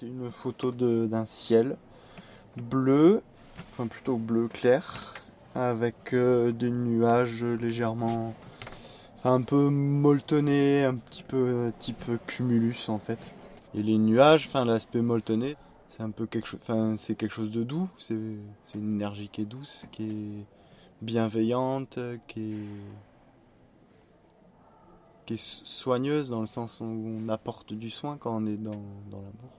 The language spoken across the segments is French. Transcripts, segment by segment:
C'est une photo d'un ciel bleu, enfin plutôt bleu clair, avec euh, des nuages légèrement, enfin un peu molletonnés, un petit peu type cumulus en fait. Et les nuages, enfin l'aspect molletonné, c'est un peu quelque chose, enfin c'est quelque chose de doux, c'est une énergie qui est douce, qui est bienveillante, qui est qui est soigneuse dans le sens où on apporte du soin quand on est dans, dans l'amour.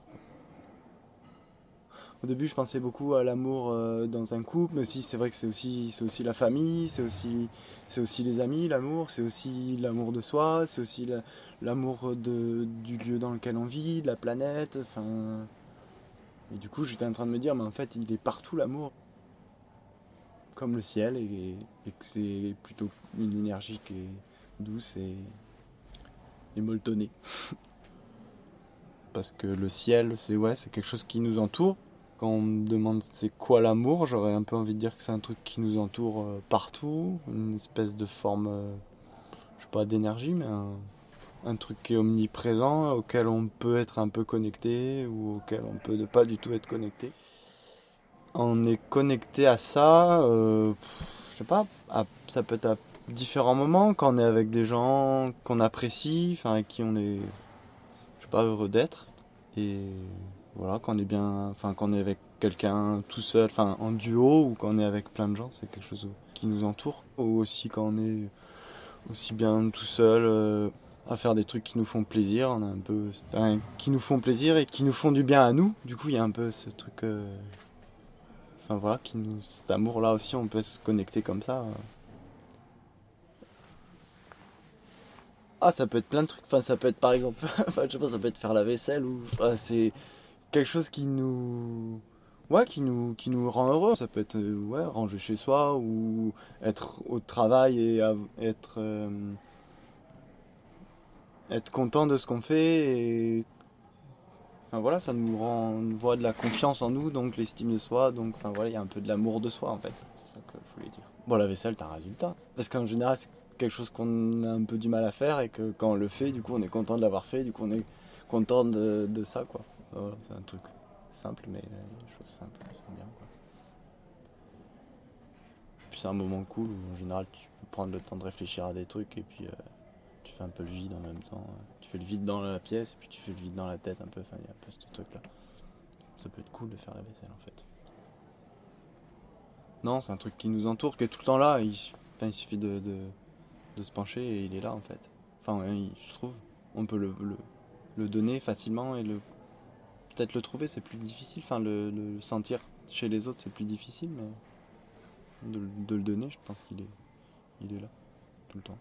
Au début, je pensais beaucoup à l'amour euh, dans un couple, mais aussi c'est vrai que c'est aussi, c'est aussi la famille, c'est aussi, les amis, l'amour, c'est aussi l'amour de soi, c'est aussi l'amour du lieu dans lequel on vit, de la planète. Et du coup, j'étais en train de me dire, mais en fait, il est partout l'amour, comme le ciel, et, que c'est plutôt une énergie qui est douce et, et. Parce que le ciel, c'est ouais, c'est quelque chose qui nous entoure. Quand on me demande c'est quoi l'amour, j'aurais un peu envie de dire que c'est un truc qui nous entoure euh, partout, une espèce de forme, euh, je sais pas, d'énergie, mais un, truc qui est omniprésent, auquel on peut être un peu connecté ou auquel on peut ne pas du tout être connecté. On est connecté à ça, euh, je sais pas, ça peut être à différents moments, quand on est avec des gens qu'on apprécie, enfin avec qui on est, je sais pas, heureux d'être. Et voilà, quand on est bien, enfin quand on est avec quelqu'un tout seul, enfin en duo ou quand on est avec plein de gens, c'est quelque chose qui nous entoure. Ou aussi quand on est aussi bien tout seul euh, à faire des trucs qui nous font plaisir, on a un peu, enfin, qui nous font plaisir et qui nous font du bien à nous. Du coup, il y a un peu ce truc, euh, enfin voilà, qui nous, cet amour-là aussi, on peut se connecter comme ça. Ah, ça peut être plein de trucs. Enfin, ça peut être par exemple, enfin, je sais pas, ça peut être faire la vaisselle ou. c'est quelque chose qui nous. Ouais, qui nous, qui nous rend heureux. Ça peut être euh, ouais, ranger chez soi ou être au travail et être. Euh, être content de ce qu'on fait. Enfin voilà, ça nous rend, voit de la confiance en nous, donc l'estime de soi, donc enfin voilà, il y a un peu de l'amour de soi en fait. C'est ça que je voulais dire. Bon, la vaisselle, t'as un résultat. Parce qu'en général, quelque chose qu'on a un peu du mal à faire et que quand on le fait, du coup, on est content de l'avoir fait, du coup, on est content de, de ça, quoi. C'est un truc simple, mais une chose simple, c'est bien, quoi. Puis c'est un moment cool où, en général, tu peux prendre le temps de réfléchir à des trucs et puis euh, tu fais un peu le vide en même temps. Tu fais le vide dans la pièce et puis tu fais le vide dans la tête un peu. Enfin, il y a un peu ce truc-là. Ça peut être cool de faire la vaisselle, en fait. Non, c'est un truc qui nous entoure, qui est tout le temps là. Il, suffit de de se pencher et il est là en fait. Enfin, je trouve. On peut le, le, donner facilement et le peut-être le trouver, c'est plus difficile. Enfin, le, sentir chez les autres, c'est plus difficile, mais de, le donner, je pense qu'il est, il est là tout le temps.